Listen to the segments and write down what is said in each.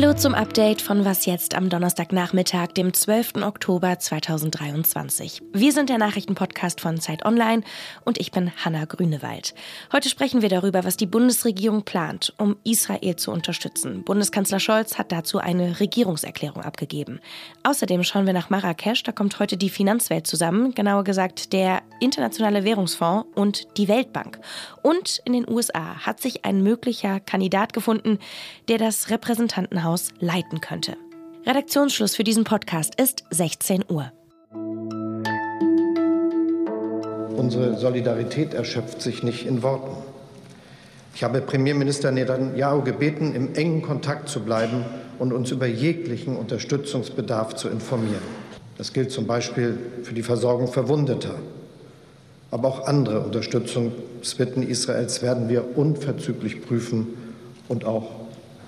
Hallo zum Update von Was jetzt am Donnerstagnachmittag, dem 12. Oktober 2023. Wir sind der Nachrichtenpodcast von Zeit Online und ich bin Hanna Grünewald. Heute sprechen wir darüber, was die Bundesregierung plant, um Israel zu unterstützen. Bundeskanzler Scholz hat dazu eine Regierungserklärung abgegeben. Außerdem schauen wir nach Marrakesch, da kommt heute die Finanzwelt zusammen, genauer gesagt der Internationale Währungsfonds und die Weltbank. Und in den USA hat sich ein möglicher Kandidat gefunden, der das Repräsentanten Krankenhaus leiten könnte. Redaktionsschluss für diesen Podcast ist 16 Uhr. Unsere Solidarität erschöpft sich nicht in Worten. Ich habe Premierminister Netanyahu gebeten, im engen Kontakt zu bleiben und uns über jeglichen Unterstützungsbedarf zu informieren. Das gilt zum Beispiel für die Versorgung Verwundeter. Aber auch andere Unterstützungsbitten Israels werden wir unverzüglich prüfen und auch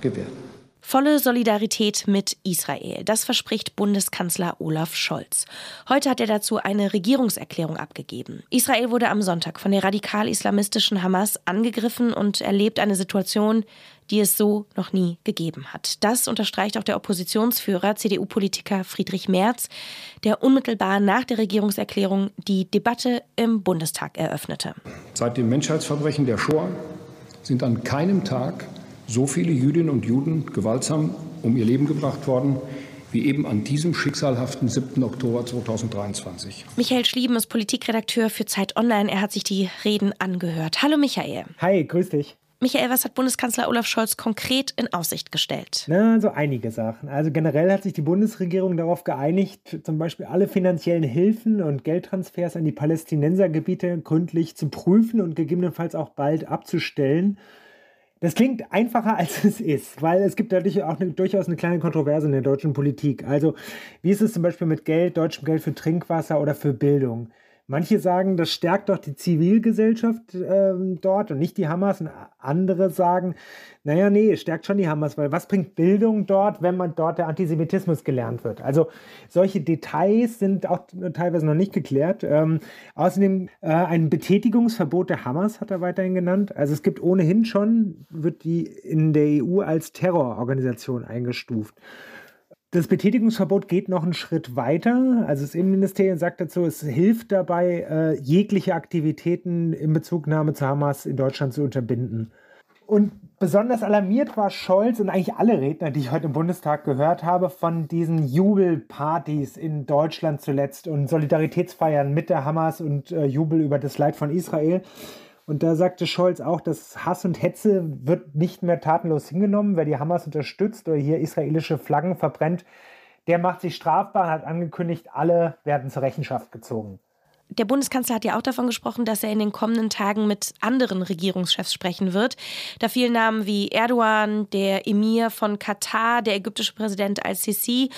gewähren. Volle Solidarität mit Israel. Das verspricht Bundeskanzler Olaf Scholz. Heute hat er dazu eine Regierungserklärung abgegeben. Israel wurde am Sonntag von der radikal-islamistischen Hamas angegriffen und erlebt eine Situation, die es so noch nie gegeben hat. Das unterstreicht auch der Oppositionsführer, CDU-Politiker Friedrich Merz, der unmittelbar nach der Regierungserklärung die Debatte im Bundestag eröffnete. Seit dem Menschheitsverbrechen der Shoah sind an keinem Tag so viele Jüdinnen und Juden gewaltsam um ihr Leben gebracht worden, wie eben an diesem schicksalhaften 7. Oktober 2023. Michael Schlieben ist Politikredakteur für Zeit Online. Er hat sich die Reden angehört. Hallo Michael. Hi, grüß dich. Michael, was hat Bundeskanzler Olaf Scholz konkret in Aussicht gestellt? Na, so einige Sachen. Also generell hat sich die Bundesregierung darauf geeinigt, zum Beispiel alle finanziellen Hilfen und Geldtransfers an die Palästinensergebiete gründlich zu prüfen und gegebenenfalls auch bald abzustellen. Das klingt einfacher, als es ist, weil es gibt dadurch auch eine, durchaus eine kleine Kontroverse in der deutschen Politik. Also, wie ist es zum Beispiel mit Geld, deutschem Geld für Trinkwasser oder für Bildung? Manche sagen, das stärkt doch die Zivilgesellschaft äh, dort und nicht die Hamas. Und andere sagen, naja, nee, es stärkt schon die Hamas, weil was bringt Bildung dort, wenn man dort der Antisemitismus gelernt wird? Also solche Details sind auch teilweise noch nicht geklärt. Ähm, außerdem äh, ein Betätigungsverbot der Hamas hat er weiterhin genannt. Also es gibt ohnehin schon, wird die in der EU als Terrororganisation eingestuft. Das Betätigungsverbot geht noch einen Schritt weiter. Also das Innenministerium sagt dazu, es hilft dabei, äh, jegliche Aktivitäten in Bezugnahme zu Hamas in Deutschland zu unterbinden. Und besonders alarmiert war Scholz und eigentlich alle Redner, die ich heute im Bundestag gehört habe, von diesen Jubelpartys in Deutschland zuletzt und Solidaritätsfeiern mit der Hamas und äh, Jubel über das Leid von Israel. Und da sagte Scholz auch, dass Hass und Hetze wird nicht mehr tatenlos hingenommen. Wer die Hamas unterstützt oder hier israelische Flaggen verbrennt, der macht sich strafbar und hat angekündigt, alle werden zur Rechenschaft gezogen. Der Bundeskanzler hat ja auch davon gesprochen, dass er in den kommenden Tagen mit anderen Regierungschefs sprechen wird. Da fielen Namen wie Erdogan, der Emir von Katar, der ägyptische Präsident al-Sisi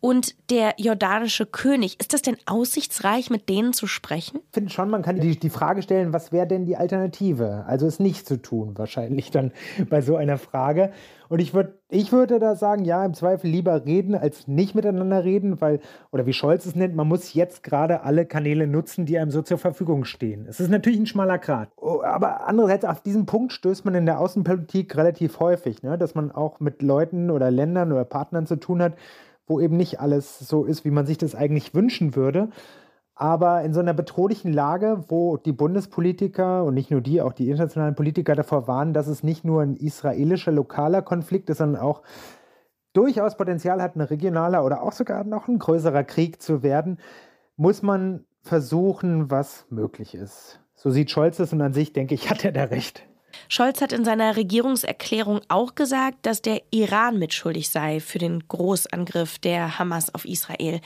und der jordanische König. Ist das denn aussichtsreich, mit denen zu sprechen? Ich finde schon, man kann die, die Frage stellen, was wäre denn die Alternative? Also es nicht zu tun, wahrscheinlich dann bei so einer Frage. Und ich würde ich würde da sagen, ja, im Zweifel lieber reden, als nicht miteinander reden, weil, oder wie Scholz es nennt, man muss jetzt gerade alle Kanäle nutzen, die einem so zur Verfügung stehen. Es ist natürlich ein schmaler Grat. Oh, aber andererseits, auf diesen Punkt stößt man in der Außenpolitik relativ häufig, ne? dass man auch mit Leuten oder Ländern oder Partnern zu tun hat, wo eben nicht alles so ist, wie man sich das eigentlich wünschen würde. Aber in so einer bedrohlichen Lage, wo die Bundespolitiker und nicht nur die, auch die internationalen Politiker davor warnen, dass es nicht nur ein israelischer lokaler Konflikt ist, sondern auch durchaus Potenzial hat, ein regionaler oder auch sogar noch ein größerer Krieg zu werden, muss man versuchen, was möglich ist. So sieht Scholz es und an sich, denke ich, hat er da recht. Scholz hat in seiner Regierungserklärung auch gesagt, dass der Iran mitschuldig sei für den Großangriff der Hamas auf Israel.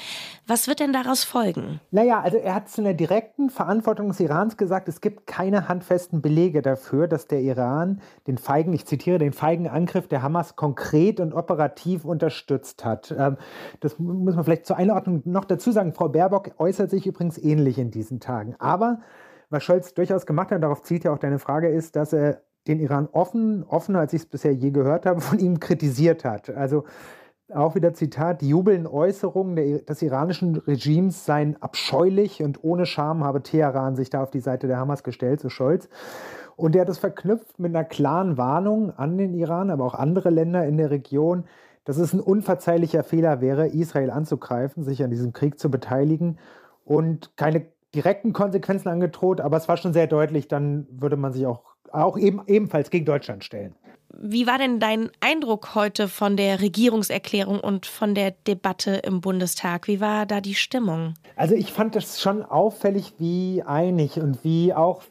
Was wird denn daraus folgen? Naja, also er hat zu einer direkten Verantwortung des Irans gesagt, es gibt keine handfesten Belege dafür, dass der Iran den feigen, ich zitiere, den feigen Angriff der Hamas konkret und operativ unterstützt hat. Ähm, das muss man vielleicht zur Einordnung noch dazu sagen. Frau Baerbock äußert sich übrigens ähnlich in diesen Tagen. Aber was Scholz durchaus gemacht hat, darauf zielt ja auch deine Frage, ist, dass er den Iran offen, offener als ich es bisher je gehört habe, von ihm kritisiert hat. Also auch wieder Zitat, die jubelnden Äußerungen des iranischen Regimes seien abscheulich und ohne Scham habe Teheran sich da auf die Seite der Hamas gestellt, so Scholz. Und er hat es verknüpft mit einer klaren Warnung an den Iran, aber auch andere Länder in der Region, dass es ein unverzeihlicher Fehler wäre, Israel anzugreifen, sich an diesem Krieg zu beteiligen und keine direkten Konsequenzen angedroht, aber es war schon sehr deutlich, dann würde man sich auch, auch eben, ebenfalls gegen Deutschland stellen. Wie war denn dein Eindruck heute von der Regierungserklärung und von der Debatte im Bundestag? Wie war da die Stimmung? Also ich fand es schon auffällig, wie einig und wie auch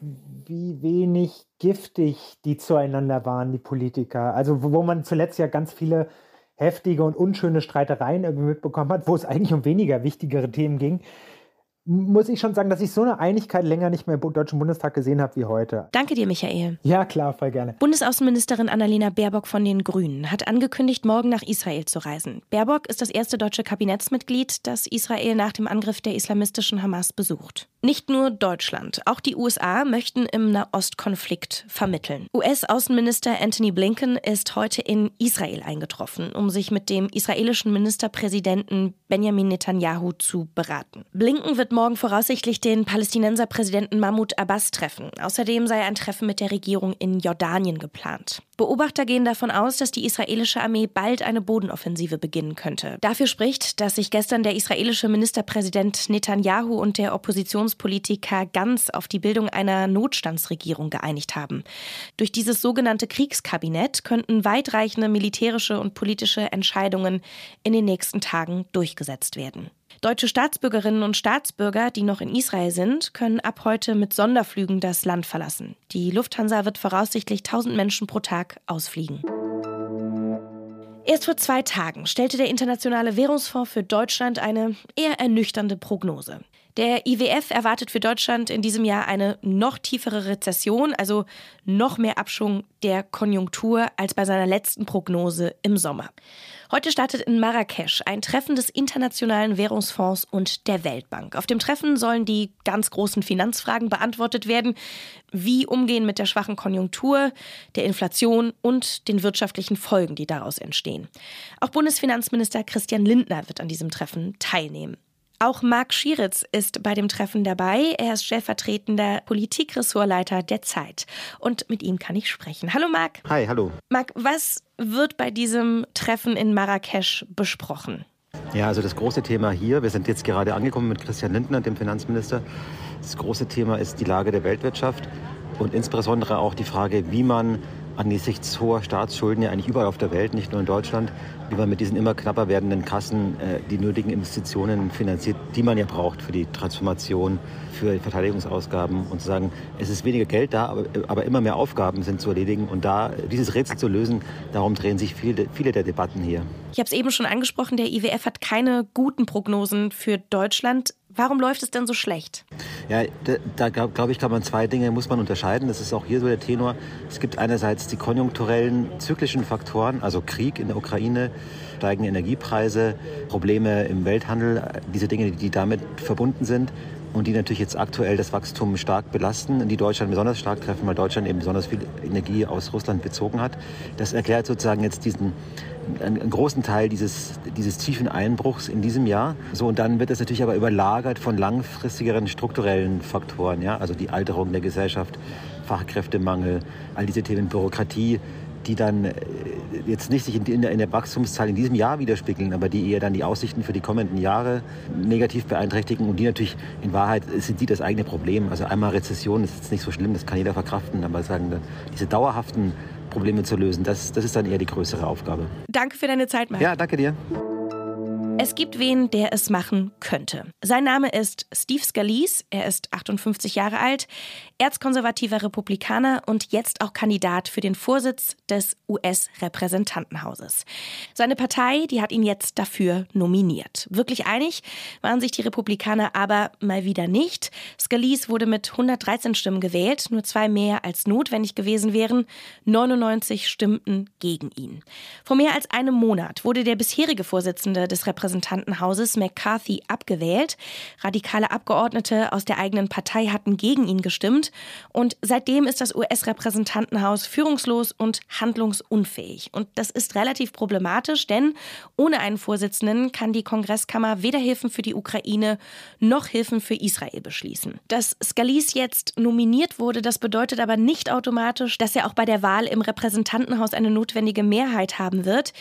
wie wenig giftig die zueinander waren, die Politiker. Also wo man zuletzt ja ganz viele heftige und unschöne Streitereien irgendwie mitbekommen hat, wo es eigentlich um weniger wichtigere Themen ging muss ich schon sagen, dass ich so eine Einigkeit länger nicht mehr im Deutschen Bundestag gesehen habe wie heute. Danke dir, Michael. Ja, klar, voll gerne. Bundesaußenministerin Annalena Baerbock von den Grünen hat angekündigt, morgen nach Israel zu reisen. Baerbock ist das erste deutsche Kabinettsmitglied, das Israel nach dem Angriff der islamistischen Hamas besucht. Nicht nur Deutschland, auch die USA möchten im Nahostkonflikt vermitteln. US-Außenminister Anthony Blinken ist heute in Israel eingetroffen, um sich mit dem israelischen Ministerpräsidenten Benjamin Netanyahu zu beraten. Blinken wird morgen voraussichtlich den Palästinenserpräsidenten Mahmoud Abbas treffen. Außerdem sei ein Treffen mit der Regierung in Jordanien geplant. Beobachter gehen davon aus, dass die israelische Armee bald eine Bodenoffensive beginnen könnte. Dafür spricht, dass sich gestern der israelische Ministerpräsident Netanyahu und der Oppositionspolitiker Ganz auf die Bildung einer Notstandsregierung geeinigt haben. Durch dieses sogenannte Kriegskabinett könnten weitreichende militärische und politische Entscheidungen in den nächsten Tagen durchgesetzt werden. Deutsche Staatsbürgerinnen und Staatsbürger, die noch in Israel sind, können ab heute mit Sonderflügen das Land verlassen. Die Lufthansa wird voraussichtlich 1000 Menschen pro Tag ausfliegen. Erst vor zwei Tagen stellte der Internationale Währungsfonds für Deutschland eine eher ernüchternde Prognose. Der IWF erwartet für Deutschland in diesem Jahr eine noch tiefere Rezession, also noch mehr Abschwung der Konjunktur als bei seiner letzten Prognose im Sommer. Heute startet in Marrakesch ein Treffen des Internationalen Währungsfonds und der Weltbank. Auf dem Treffen sollen die ganz großen Finanzfragen beantwortet werden, wie umgehen mit der schwachen Konjunktur, der Inflation und den wirtschaftlichen Folgen, die daraus entstehen. Auch Bundesfinanzminister Christian Lindner wird an diesem Treffen teilnehmen. Auch Marc Schieritz ist bei dem Treffen dabei. Er ist stellvertretender Politikressortleiter der Zeit. Und mit ihm kann ich sprechen. Hallo Marc. Hi, hallo. Marc, was wird bei diesem Treffen in Marrakesch besprochen? Ja, also das große Thema hier, wir sind jetzt gerade angekommen mit Christian Lindner, dem Finanzminister. Das große Thema ist die Lage der Weltwirtschaft und insbesondere auch die Frage, wie man angesichts hoher Staatsschulden ja eigentlich überall auf der Welt, nicht nur in Deutschland, wie man mit diesen immer knapper werdenden Kassen äh, die nötigen Investitionen finanziert, die man ja braucht für die Transformation, für Verteidigungsausgaben und zu sagen, es ist weniger Geld da, aber, aber immer mehr Aufgaben sind zu erledigen und da dieses Rätsel zu lösen, darum drehen sich viele, viele der Debatten hier. Ich habe es eben schon angesprochen, der IWF hat keine guten Prognosen für Deutschland. Warum läuft es denn so schlecht? Ja, da, da glaube ich, kann man zwei Dinge muss man unterscheiden. Das ist auch hier so der Tenor. Es gibt einerseits die konjunkturellen, zyklischen Faktoren, also Krieg in der Ukraine, steigende Energiepreise, Probleme im Welthandel, diese Dinge, die damit verbunden sind und die natürlich jetzt aktuell das Wachstum stark belasten, die Deutschland besonders stark treffen, weil Deutschland eben besonders viel Energie aus Russland bezogen hat. Das erklärt sozusagen jetzt diesen einen großen Teil dieses, dieses tiefen Einbruchs in diesem Jahr. So, und dann wird das natürlich aber überlagert von langfristigeren strukturellen Faktoren, ja, also die Alterung der Gesellschaft, Fachkräftemangel, all diese Themen, Bürokratie, die dann äh, jetzt nicht sich in, in der Wachstumszahl in diesem Jahr widerspiegeln, aber die eher dann die Aussichten für die kommenden Jahre negativ beeinträchtigen und die natürlich in Wahrheit sind die das eigene Problem. Also einmal Rezession ist jetzt nicht so schlimm, das kann jeder verkraften, aber sagen, diese dauerhaften Probleme zu lösen, das, das ist dann eher die größere Aufgabe. Danke für deine Zeit, Marc. Ja, danke dir. Es gibt wen, der es machen könnte. Sein Name ist Steve Scalise. Er ist 58 Jahre alt, erzkonservativer Republikaner und jetzt auch Kandidat für den Vorsitz des US-Repräsentantenhauses. Seine Partei, die hat ihn jetzt dafür nominiert. Wirklich einig waren sich die Republikaner aber mal wieder nicht. Scalise wurde mit 113 Stimmen gewählt, nur zwei mehr als notwendig gewesen wären. 99 stimmten gegen ihn. Vor mehr als einem Monat wurde der bisherige Vorsitzende des Repräsentantenhauses US-Repräsentantenhauses McCarthy abgewählt. Radikale Abgeordnete aus der eigenen Partei hatten gegen ihn gestimmt. Und seitdem ist das US-Repräsentantenhaus führungslos und handlungsunfähig. Und das ist relativ problematisch, denn ohne einen Vorsitzenden kann die Kongresskammer weder Hilfen für die Ukraine noch Hilfen für Israel beschließen. Dass Scalise jetzt nominiert wurde, das bedeutet aber nicht automatisch, dass er auch bei der Wahl im Repräsentantenhaus eine notwendige Mehrheit haben wird.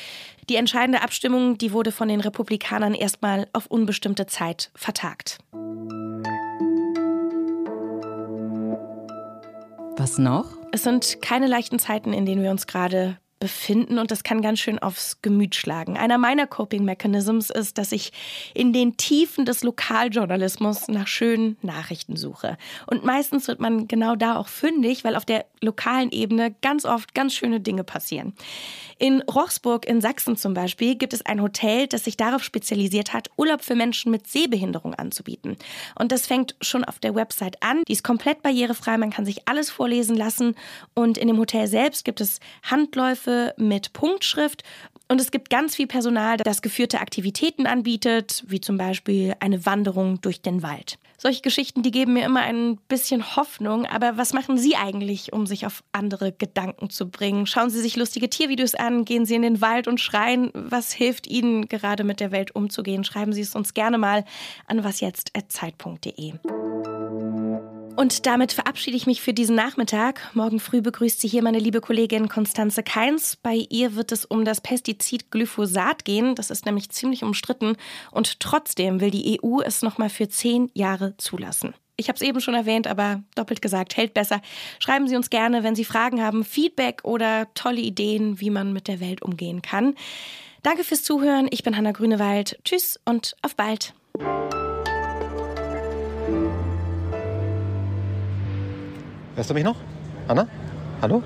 Die entscheidende Abstimmung, die wurde von den Republikanern erstmal auf unbestimmte Zeit vertagt. Was noch? Es sind keine leichten Zeiten, in denen wir uns gerade befinden und das kann ganz schön aufs Gemüt schlagen. Einer meiner Coping Mechanisms ist, dass ich in den Tiefen des Lokaljournalismus nach schönen Nachrichten suche. Und meistens wird man genau da auch fündig, weil auf der lokalen Ebene ganz oft ganz schöne Dinge passieren. In Rochsburg in Sachsen zum Beispiel gibt es ein Hotel, das sich darauf spezialisiert hat, Urlaub für Menschen mit Sehbehinderung anzubieten. Und das fängt schon auf der Website an. Die ist komplett barrierefrei, man kann sich alles vorlesen lassen. Und in dem Hotel selbst gibt es Handläufe mit Punktschrift und es gibt ganz viel Personal, das geführte Aktivitäten anbietet, wie zum Beispiel eine Wanderung durch den Wald. Solche Geschichten, die geben mir immer ein bisschen Hoffnung. Aber was machen Sie eigentlich, um sich auf andere Gedanken zu bringen? Schauen Sie sich lustige Tiervideos an, gehen Sie in den Wald und schreien. Was hilft Ihnen gerade mit der Welt umzugehen? Schreiben Sie es uns gerne mal an wasjetzt.zeit.de. Und damit verabschiede ich mich für diesen Nachmittag. Morgen früh begrüßt Sie hier meine liebe Kollegin Konstanze Keins. Bei ihr wird es um das Pestizid Glyphosat gehen. Das ist nämlich ziemlich umstritten. Und trotzdem will die EU es nochmal für zehn Jahre zulassen. Ich habe es eben schon erwähnt, aber doppelt gesagt, hält besser. Schreiben Sie uns gerne, wenn Sie Fragen haben, Feedback oder tolle Ideen, wie man mit der Welt umgehen kann. Danke fürs Zuhören. Ich bin Hanna Grünewald. Tschüss und auf bald. Hörst du mich noch? Anna? Hallo?